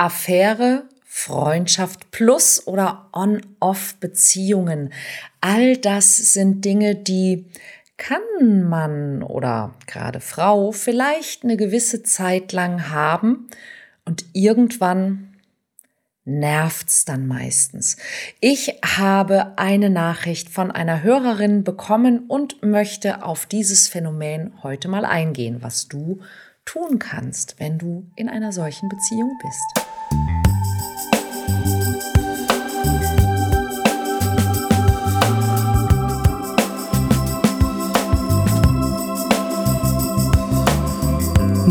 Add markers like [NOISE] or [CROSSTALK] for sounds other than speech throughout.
Affäre, Freundschaft plus oder On-Off-Beziehungen. All das sind Dinge, die kann man oder gerade Frau vielleicht eine gewisse Zeit lang haben und irgendwann nervt's dann meistens. Ich habe eine Nachricht von einer Hörerin bekommen und möchte auf dieses Phänomen heute mal eingehen, was du tun kannst, wenn du in einer solchen Beziehung bist.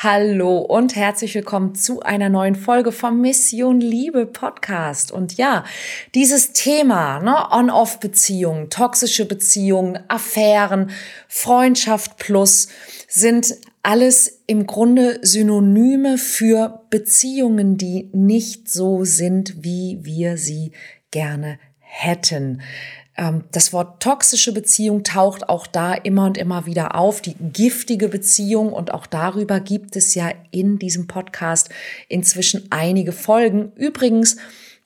Hallo und herzlich willkommen zu einer neuen Folge vom Mission Liebe Podcast. Und ja, dieses Thema, ne, On-Off-Beziehungen, toxische Beziehungen, Affären, Freundschaft plus sind alles im Grunde Synonyme für Beziehungen, die nicht so sind, wie wir sie gerne hätten. Ähm, das Wort toxische Beziehung taucht auch da immer und immer wieder auf, die giftige Beziehung. Und auch darüber gibt es ja in diesem Podcast inzwischen einige Folgen. Übrigens,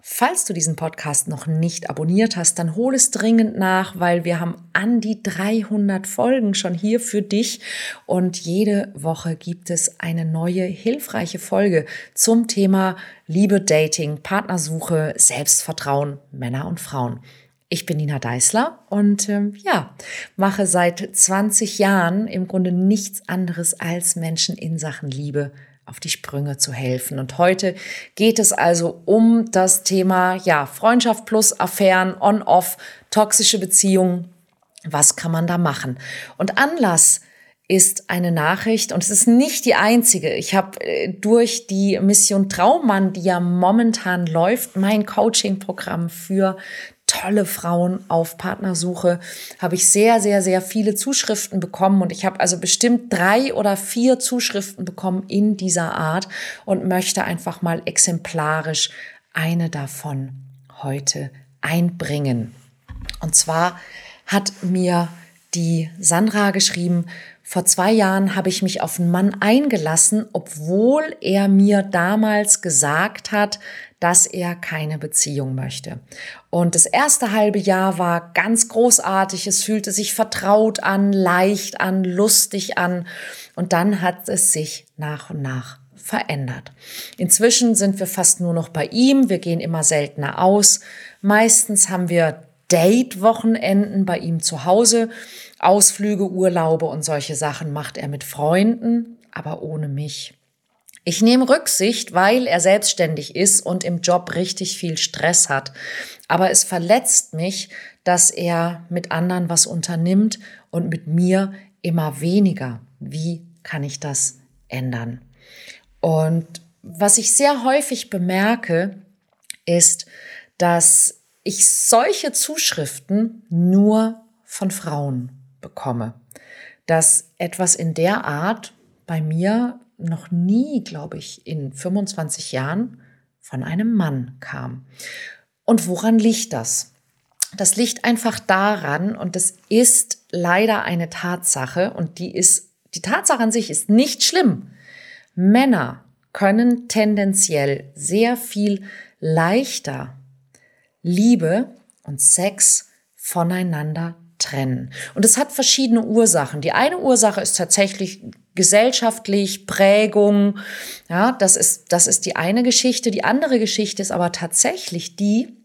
Falls du diesen Podcast noch nicht abonniert hast, dann hol es dringend nach, weil wir haben an die 300 Folgen schon hier für dich und jede Woche gibt es eine neue hilfreiche Folge zum Thema Liebe, Dating, Partnersuche, Selbstvertrauen, Männer und Frauen. Ich bin Nina Deißler und ähm, ja, mache seit 20 Jahren im Grunde nichts anderes als Menschen in Sachen Liebe auf die Sprünge zu helfen. Und heute geht es also um das Thema, ja, Freundschaft plus Affären, on-off, toxische Beziehungen. Was kann man da machen? Und Anlass ist eine Nachricht und es ist nicht die einzige. Ich habe äh, durch die Mission Traummann, die ja momentan läuft, mein Coaching-Programm für tolle Frauen auf Partnersuche, habe ich sehr, sehr, sehr viele Zuschriften bekommen und ich habe also bestimmt drei oder vier Zuschriften bekommen in dieser Art und möchte einfach mal exemplarisch eine davon heute einbringen. Und zwar hat mir die Sandra geschrieben, vor zwei Jahren habe ich mich auf einen Mann eingelassen, obwohl er mir damals gesagt hat, dass er keine Beziehung möchte. Und das erste halbe Jahr war ganz großartig. Es fühlte sich vertraut an, leicht an, lustig an. Und dann hat es sich nach und nach verändert. Inzwischen sind wir fast nur noch bei ihm. Wir gehen immer seltener aus. Meistens haben wir Date-Wochenenden bei ihm zu Hause. Ausflüge, Urlaube und solche Sachen macht er mit Freunden, aber ohne mich. Ich nehme Rücksicht, weil er selbstständig ist und im Job richtig viel Stress hat. Aber es verletzt mich, dass er mit anderen was unternimmt und mit mir immer weniger. Wie kann ich das ändern? Und was ich sehr häufig bemerke, ist, dass ich solche Zuschriften nur von Frauen bekomme. Dass etwas in der Art bei mir noch nie, glaube ich, in 25 Jahren von einem Mann kam. Und woran liegt das? Das liegt einfach daran, und das ist leider eine Tatsache, und die ist, die Tatsache an sich ist nicht schlimm. Männer können tendenziell sehr viel leichter Liebe und Sex voneinander trennen. Und es hat verschiedene Ursachen. Die eine Ursache ist tatsächlich gesellschaftlich, Prägung. Ja, das ist, das ist die eine Geschichte. Die andere Geschichte ist aber tatsächlich die,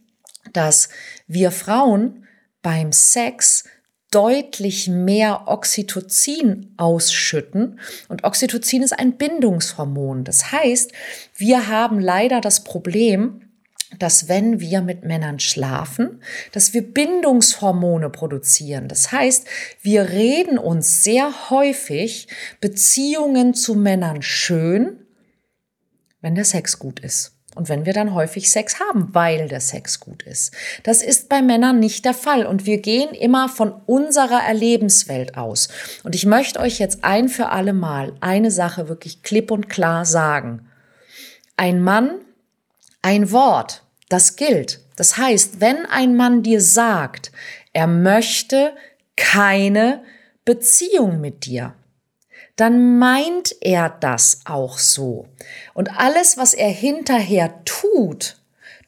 dass wir Frauen beim Sex deutlich mehr Oxytocin ausschütten. Und Oxytocin ist ein Bindungshormon. Das heißt, wir haben leider das Problem, dass wenn wir mit Männern schlafen, dass wir Bindungshormone produzieren. Das heißt, wir reden uns sehr häufig Beziehungen zu Männern schön, wenn der Sex gut ist. und wenn wir dann häufig Sex haben, weil der Sex gut ist. Das ist bei Männern nicht der Fall und wir gehen immer von unserer Erlebenswelt aus. Und ich möchte euch jetzt ein für alle Mal eine Sache wirklich klipp und klar sagen. Ein Mann, ein Wort, das gilt. Das heißt, wenn ein Mann dir sagt, er möchte keine Beziehung mit dir, dann meint er das auch so. Und alles, was er hinterher tut,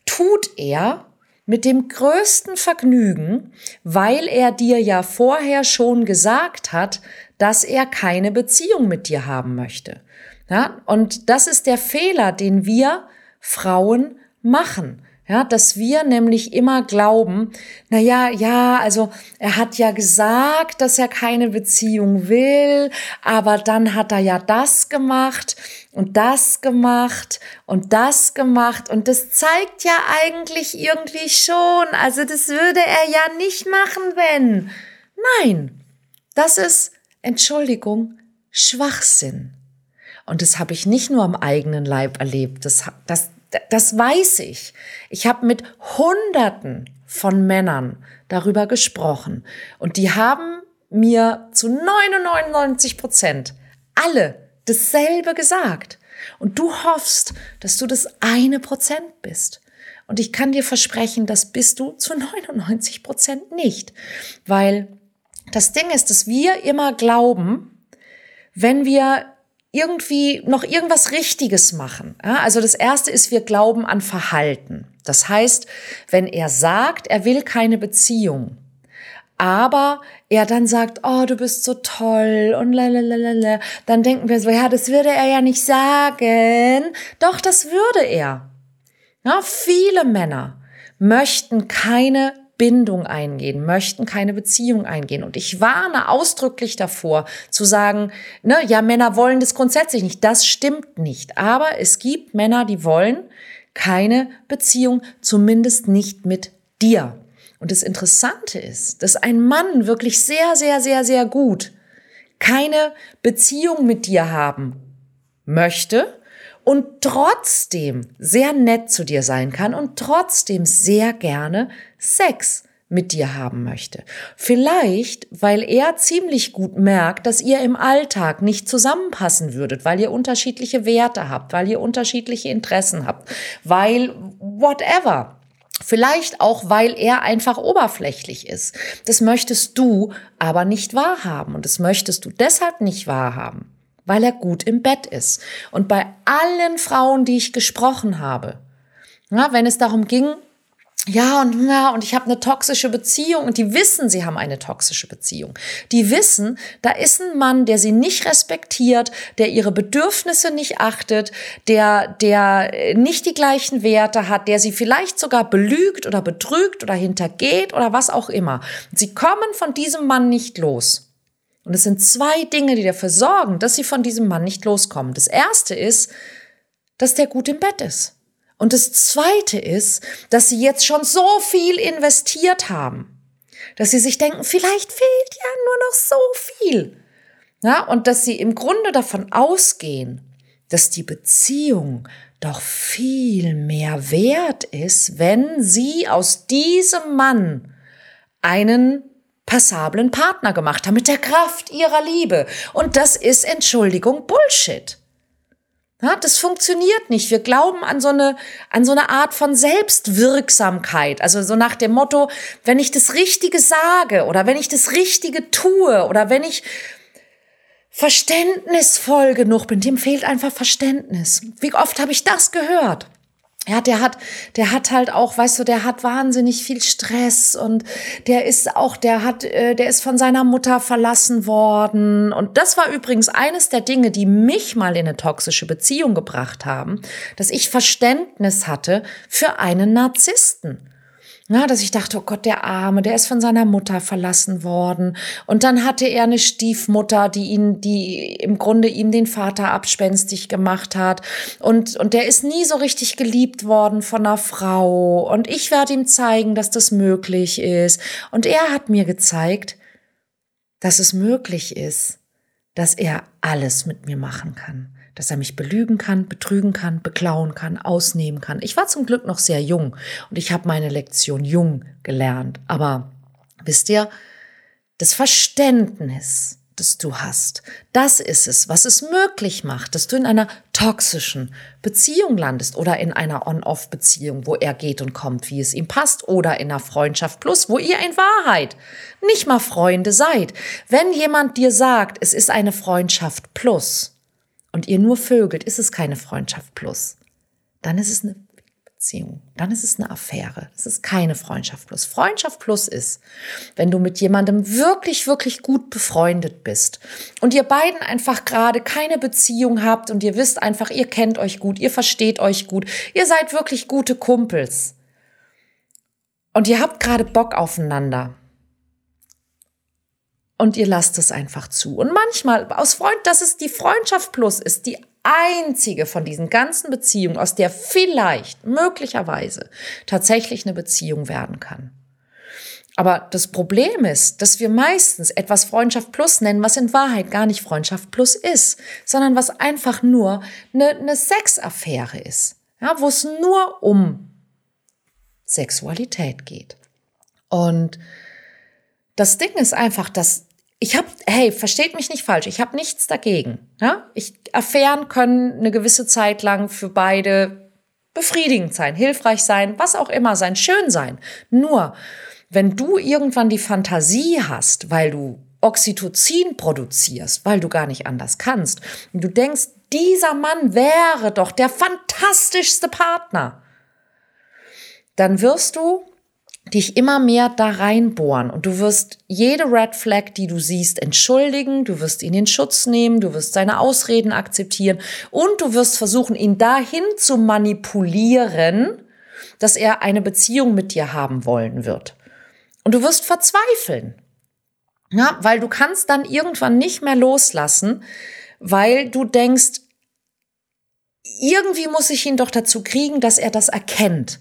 tut er mit dem größten Vergnügen, weil er dir ja vorher schon gesagt hat, dass er keine Beziehung mit dir haben möchte. Ja, und das ist der Fehler, den wir Frauen machen. Ja, dass wir nämlich immer glauben, na ja, ja, also er hat ja gesagt, dass er keine Beziehung will, aber dann hat er ja das gemacht und das gemacht und das gemacht und das zeigt ja eigentlich irgendwie schon, also das würde er ja nicht machen, wenn. Nein, das ist, Entschuldigung, Schwachsinn. Und das habe ich nicht nur am eigenen Leib erlebt, das, das, das weiß ich. Ich habe mit Hunderten von Männern darüber gesprochen und die haben mir zu 99 Prozent alle dasselbe gesagt. Und du hoffst, dass du das eine Prozent bist. Und ich kann dir versprechen, das bist du zu 99 Prozent nicht. Weil das Ding ist, dass wir immer glauben, wenn wir irgendwie noch irgendwas Richtiges machen. Ja, also das erste ist, wir glauben an Verhalten. Das heißt, wenn er sagt, er will keine Beziehung, aber er dann sagt, oh, du bist so toll und lalalala, dann denken wir so, ja, das würde er ja nicht sagen. Doch, das würde er. Ja, viele Männer möchten keine Bindung eingehen, möchten keine Beziehung eingehen. Und ich warne ausdrücklich davor, zu sagen, ne, ja, Männer wollen das grundsätzlich nicht. Das stimmt nicht. Aber es gibt Männer, die wollen keine Beziehung, zumindest nicht mit dir. Und das Interessante ist, dass ein Mann wirklich sehr, sehr, sehr, sehr gut keine Beziehung mit dir haben möchte, und trotzdem sehr nett zu dir sein kann und trotzdem sehr gerne Sex mit dir haben möchte. Vielleicht, weil er ziemlich gut merkt, dass ihr im Alltag nicht zusammenpassen würdet, weil ihr unterschiedliche Werte habt, weil ihr unterschiedliche Interessen habt, weil whatever. Vielleicht auch, weil er einfach oberflächlich ist. Das möchtest du aber nicht wahrhaben und das möchtest du deshalb nicht wahrhaben weil er gut im Bett ist. Und bei allen Frauen, die ich gesprochen habe, ja, wenn es darum ging, ja und ja und ich habe eine toxische Beziehung und die wissen, sie haben eine toxische Beziehung. Die wissen, da ist ein Mann, der sie nicht respektiert, der ihre Bedürfnisse nicht achtet, der der nicht die gleichen Werte hat, der sie vielleicht sogar belügt oder betrügt oder hintergeht oder was auch immer. Sie kommen von diesem Mann nicht los. Und es sind zwei Dinge, die dafür sorgen, dass sie von diesem Mann nicht loskommen. Das erste ist, dass der gut im Bett ist. Und das zweite ist, dass sie jetzt schon so viel investiert haben, dass sie sich denken, vielleicht fehlt ja nur noch so viel. Ja, und dass sie im Grunde davon ausgehen, dass die Beziehung doch viel mehr wert ist, wenn sie aus diesem Mann einen passablen Partner gemacht haben, mit der Kraft ihrer Liebe. Und das ist, Entschuldigung, Bullshit. Ja, das funktioniert nicht. Wir glauben an so eine, an so eine Art von Selbstwirksamkeit. Also so nach dem Motto, wenn ich das Richtige sage oder wenn ich das Richtige tue oder wenn ich verständnisvoll genug bin, dem fehlt einfach Verständnis. Wie oft habe ich das gehört? Ja, der hat, der hat halt auch, weißt du, der hat wahnsinnig viel Stress und der ist auch, der hat, äh, der ist von seiner Mutter verlassen worden. Und das war übrigens eines der Dinge, die mich mal in eine toxische Beziehung gebracht haben, dass ich Verständnis hatte für einen Narzissten. Na, dass ich dachte, oh Gott, der Arme, der ist von seiner Mutter verlassen worden. Und dann hatte er eine Stiefmutter, die ihn, die im Grunde ihm den Vater abspenstig gemacht hat. Und, und der ist nie so richtig geliebt worden von einer Frau. Und ich werde ihm zeigen, dass das möglich ist. Und er hat mir gezeigt, dass es möglich ist, dass er alles mit mir machen kann. Dass er mich belügen kann, betrügen kann, beklauen kann, ausnehmen kann. Ich war zum Glück noch sehr jung und ich habe meine Lektion jung gelernt. Aber wisst ihr, das Verständnis, das du hast. Das ist es, was es möglich macht, dass du in einer toxischen Beziehung landest oder in einer On-Off-Beziehung, wo er geht und kommt, wie es ihm passt, oder in einer Freundschaft plus, wo ihr in Wahrheit nicht mal Freunde seid. Wenn jemand dir sagt, es ist eine Freundschaft plus und ihr nur vögelt, ist es keine Freundschaft plus. Dann ist es eine Beziehung. Dann ist es eine Affäre. Es ist keine Freundschaft plus. Freundschaft plus ist, wenn du mit jemandem wirklich, wirklich gut befreundet bist und ihr beiden einfach gerade keine Beziehung habt und ihr wisst einfach, ihr kennt euch gut, ihr versteht euch gut, ihr seid wirklich gute Kumpels und ihr habt gerade Bock aufeinander und ihr lasst es einfach zu. Und manchmal aus Freund, dass es die Freundschaft plus ist, die einzige von diesen ganzen Beziehungen, aus der vielleicht, möglicherweise tatsächlich eine Beziehung werden kann. Aber das Problem ist, dass wir meistens etwas Freundschaft Plus nennen, was in Wahrheit gar nicht Freundschaft Plus ist, sondern was einfach nur eine, eine Sexaffäre ist, ja, wo es nur um Sexualität geht. Und das Ding ist einfach, dass ich habe, hey, versteht mich nicht falsch, ich habe nichts dagegen. Ja? Ich, Affären können eine gewisse Zeit lang für beide befriedigend sein, hilfreich sein, was auch immer sein, schön sein. Nur, wenn du irgendwann die Fantasie hast, weil du Oxytocin produzierst, weil du gar nicht anders kannst, und du denkst, dieser Mann wäre doch der fantastischste Partner, dann wirst du dich immer mehr da reinbohren und du wirst jede Red Flag, die du siehst, entschuldigen, du wirst ihn in Schutz nehmen, du wirst seine Ausreden akzeptieren und du wirst versuchen, ihn dahin zu manipulieren, dass er eine Beziehung mit dir haben wollen wird. Und du wirst verzweifeln. Ja, weil du kannst dann irgendwann nicht mehr loslassen, weil du denkst, irgendwie muss ich ihn doch dazu kriegen, dass er das erkennt.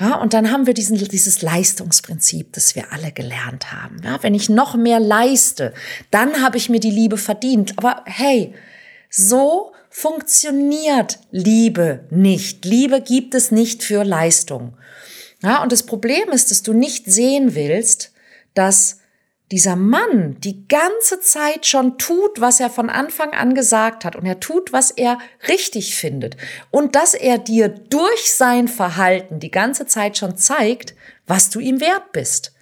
Ja, und dann haben wir diesen, dieses Leistungsprinzip, das wir alle gelernt haben. Ja, wenn ich noch mehr leiste, dann habe ich mir die Liebe verdient. Aber hey, so funktioniert Liebe nicht. Liebe gibt es nicht für Leistung. Ja, und das Problem ist, dass du nicht sehen willst, dass dieser Mann die ganze Zeit schon tut, was er von Anfang an gesagt hat und er tut, was er richtig findet und dass er dir durch sein Verhalten die ganze Zeit schon zeigt, was du ihm wert bist.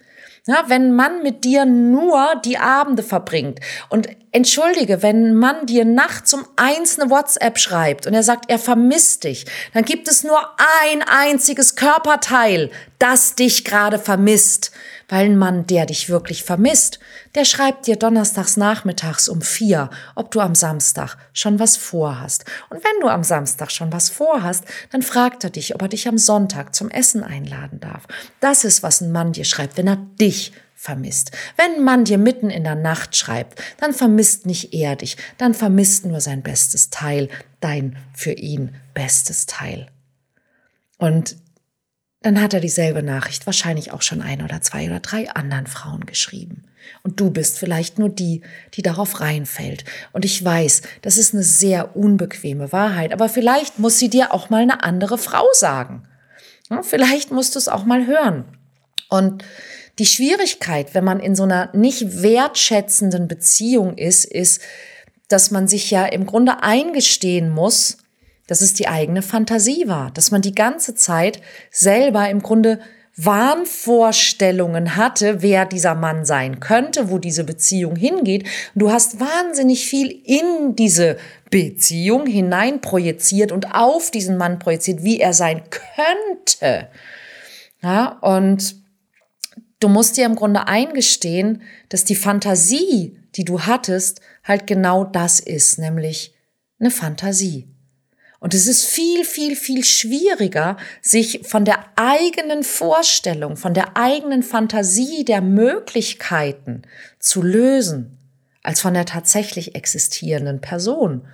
Ja, wenn Mann mit dir nur die Abende verbringt und entschuldige, wenn ein Mann dir nachts um eins eine WhatsApp schreibt und er sagt, er vermisst dich, dann gibt es nur ein einziges Körperteil, das dich gerade vermisst. Weil ein Mann, der dich wirklich vermisst, der schreibt dir donnerstags nachmittags um vier, ob du am Samstag schon was vorhast. Und wenn du am Samstag schon was vorhast, dann fragt er dich, ob er dich am Sonntag zum Essen einladen darf. Das ist, was ein Mann dir schreibt, wenn er dich vermisst. Wenn ein Mann dir mitten in der Nacht schreibt, dann vermisst nicht er dich, dann vermisst nur sein bestes Teil, dein für ihn bestes Teil. Und dann hat er dieselbe Nachricht wahrscheinlich auch schon ein oder zwei oder drei anderen Frauen geschrieben. Und du bist vielleicht nur die, die darauf reinfällt. Und ich weiß, das ist eine sehr unbequeme Wahrheit, aber vielleicht muss sie dir auch mal eine andere Frau sagen. Vielleicht musst du es auch mal hören. Und die Schwierigkeit, wenn man in so einer nicht wertschätzenden Beziehung ist, ist, dass man sich ja im Grunde eingestehen muss, dass es die eigene Fantasie war, dass man die ganze Zeit selber im Grunde Wahnvorstellungen hatte, wer dieser Mann sein könnte, wo diese Beziehung hingeht. Du hast wahnsinnig viel in diese Beziehung hinein projiziert und auf diesen Mann projiziert, wie er sein könnte. Ja, und du musst dir im Grunde eingestehen, dass die Fantasie, die du hattest, halt genau das ist, nämlich eine Fantasie. Und es ist viel, viel, viel schwieriger, sich von der eigenen Vorstellung, von der eigenen Fantasie der Möglichkeiten zu lösen, als von der tatsächlich existierenden Person.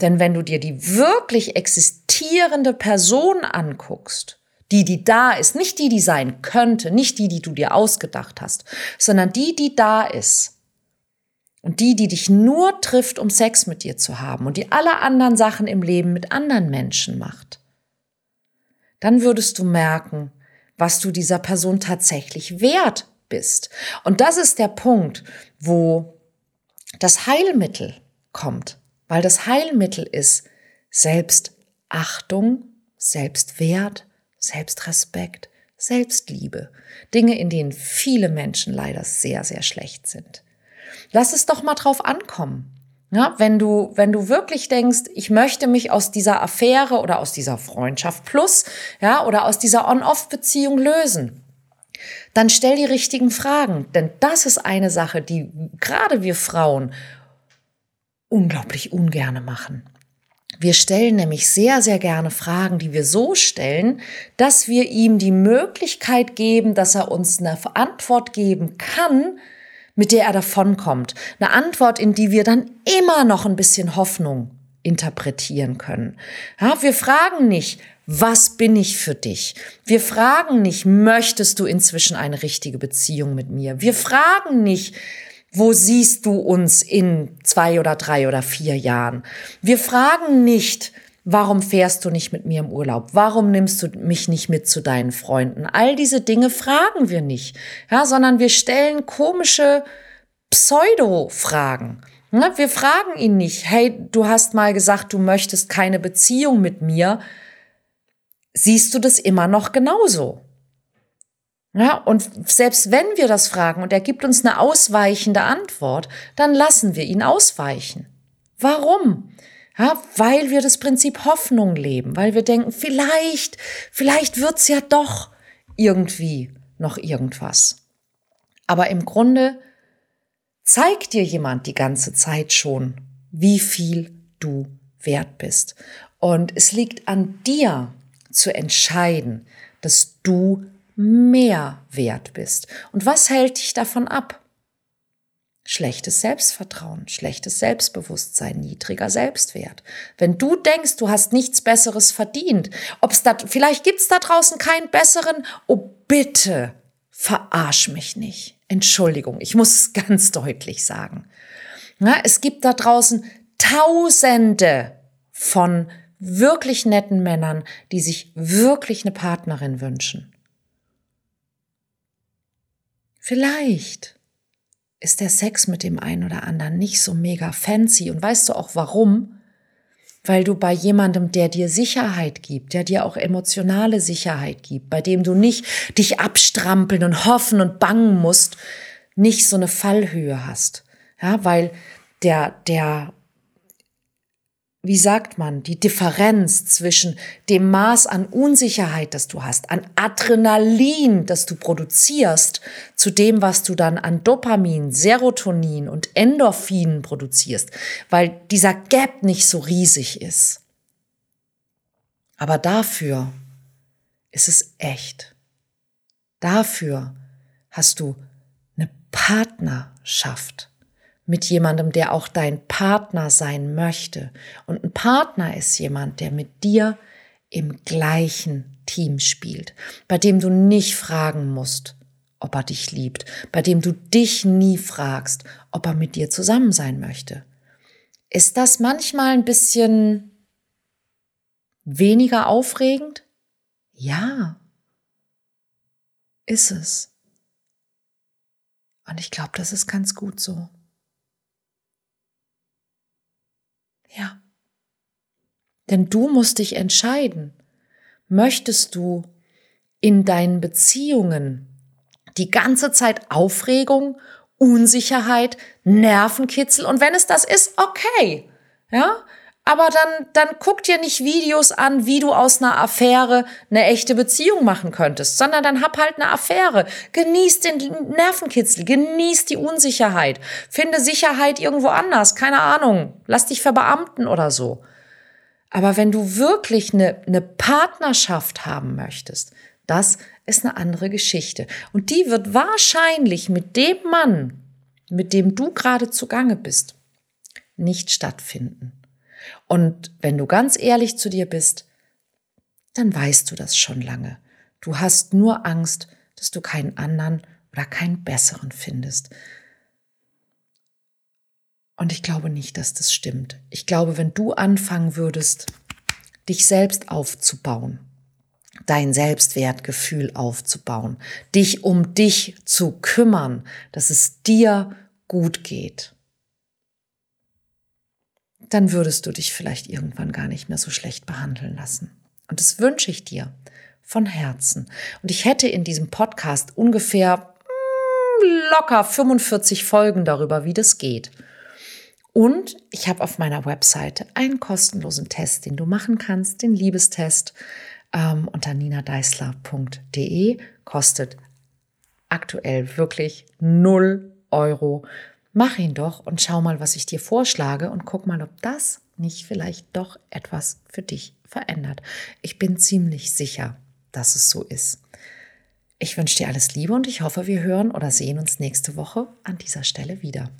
Denn wenn du dir die wirklich existierende Person anguckst, die, die da ist, nicht die, die sein könnte, nicht die, die du dir ausgedacht hast, sondern die, die da ist, und die, die dich nur trifft, um Sex mit dir zu haben und die alle anderen Sachen im Leben mit anderen Menschen macht, dann würdest du merken, was du dieser Person tatsächlich wert bist. Und das ist der Punkt, wo das Heilmittel kommt, weil das Heilmittel ist Selbstachtung, Selbstwert, Selbstrespekt, Selbstliebe. Dinge, in denen viele Menschen leider sehr, sehr schlecht sind. Lass es doch mal drauf ankommen. Ja, wenn du, wenn du wirklich denkst, ich möchte mich aus dieser Affäre oder aus dieser Freundschaft plus, ja, oder aus dieser On-Off-Beziehung lösen, dann stell die richtigen Fragen. Denn das ist eine Sache, die gerade wir Frauen unglaublich ungerne machen. Wir stellen nämlich sehr, sehr gerne Fragen, die wir so stellen, dass wir ihm die Möglichkeit geben, dass er uns eine Antwort geben kann, mit der er davonkommt. Eine Antwort, in die wir dann immer noch ein bisschen Hoffnung interpretieren können. Ja, wir fragen nicht, was bin ich für dich? Wir fragen nicht, möchtest du inzwischen eine richtige Beziehung mit mir? Wir fragen nicht, wo siehst du uns in zwei oder drei oder vier Jahren? Wir fragen nicht, warum fährst du nicht mit mir im Urlaub? Warum nimmst du mich nicht mit zu deinen Freunden? All diese Dinge fragen wir nicht, ja, sondern wir stellen komische Pseudo-Fragen. Wir fragen ihn nicht, hey, du hast mal gesagt, du möchtest keine Beziehung mit mir. Siehst du das immer noch genauso? Ja, und selbst wenn wir das fragen und er gibt uns eine ausweichende Antwort, dann lassen wir ihn ausweichen. Warum? Ja, weil wir das Prinzip Hoffnung leben, weil wir denken, vielleicht, vielleicht wird's ja doch irgendwie noch irgendwas. Aber im Grunde zeigt dir jemand die ganze Zeit schon, wie viel du wert bist. Und es liegt an dir zu entscheiden, dass du mehr wert bist. Und was hält dich davon ab? Schlechtes Selbstvertrauen, schlechtes Selbstbewusstsein, niedriger Selbstwert. Wenn du denkst, du hast nichts Besseres verdient, ob's da, vielleicht gibt's da draußen keinen besseren, oh bitte, verarsch mich nicht. Entschuldigung, ich muss es [LAUGHS] ganz deutlich sagen. Ja, es gibt da draußen Tausende von wirklich netten Männern, die sich wirklich eine Partnerin wünschen. Vielleicht ist der Sex mit dem einen oder anderen nicht so mega fancy. Und weißt du auch warum? Weil du bei jemandem, der dir Sicherheit gibt, der dir auch emotionale Sicherheit gibt, bei dem du nicht dich abstrampeln und hoffen und bangen musst, nicht so eine Fallhöhe hast. Ja, weil der, der wie sagt man, die Differenz zwischen dem Maß an Unsicherheit, das du hast, an Adrenalin, das du produzierst, zu dem, was du dann an Dopamin, Serotonin und Endorphinen produzierst, weil dieser Gap nicht so riesig ist. Aber dafür ist es echt. Dafür hast du eine Partnerschaft mit jemandem, der auch dein Partner sein möchte. Und ein Partner ist jemand, der mit dir im gleichen Team spielt, bei dem du nicht fragen musst, ob er dich liebt, bei dem du dich nie fragst, ob er mit dir zusammen sein möchte. Ist das manchmal ein bisschen weniger aufregend? Ja, ist es. Und ich glaube, das ist ganz gut so. Ja. Denn du musst dich entscheiden. Möchtest du in deinen Beziehungen die ganze Zeit Aufregung, Unsicherheit, Nervenkitzel und wenn es das ist, okay. Ja? Aber dann, dann guck dir nicht Videos an, wie du aus einer Affäre eine echte Beziehung machen könntest, sondern dann hab halt eine Affäre. Genieß den Nervenkitzel, genieß die Unsicherheit, finde Sicherheit irgendwo anders, keine Ahnung, lass dich verbeamten oder so. Aber wenn du wirklich eine, eine Partnerschaft haben möchtest, das ist eine andere Geschichte. Und die wird wahrscheinlich mit dem Mann, mit dem du gerade zugange bist, nicht stattfinden. Und wenn du ganz ehrlich zu dir bist, dann weißt du das schon lange. Du hast nur Angst, dass du keinen anderen oder keinen besseren findest. Und ich glaube nicht, dass das stimmt. Ich glaube, wenn du anfangen würdest, dich selbst aufzubauen, dein Selbstwertgefühl aufzubauen, dich um dich zu kümmern, dass es dir gut geht, dann würdest du dich vielleicht irgendwann gar nicht mehr so schlecht behandeln lassen. Und das wünsche ich dir von Herzen. Und ich hätte in diesem Podcast ungefähr mm, locker 45 Folgen darüber, wie das geht. Und ich habe auf meiner Webseite einen kostenlosen Test, den du machen kannst, den Liebestest ähm, unter ninadeisler.de. Kostet aktuell wirklich 0 Euro. Mach ihn doch und schau mal, was ich dir vorschlage und guck mal, ob das nicht vielleicht doch etwas für dich verändert. Ich bin ziemlich sicher, dass es so ist. Ich wünsche dir alles Liebe und ich hoffe, wir hören oder sehen uns nächste Woche an dieser Stelle wieder.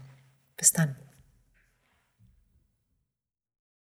Bis dann.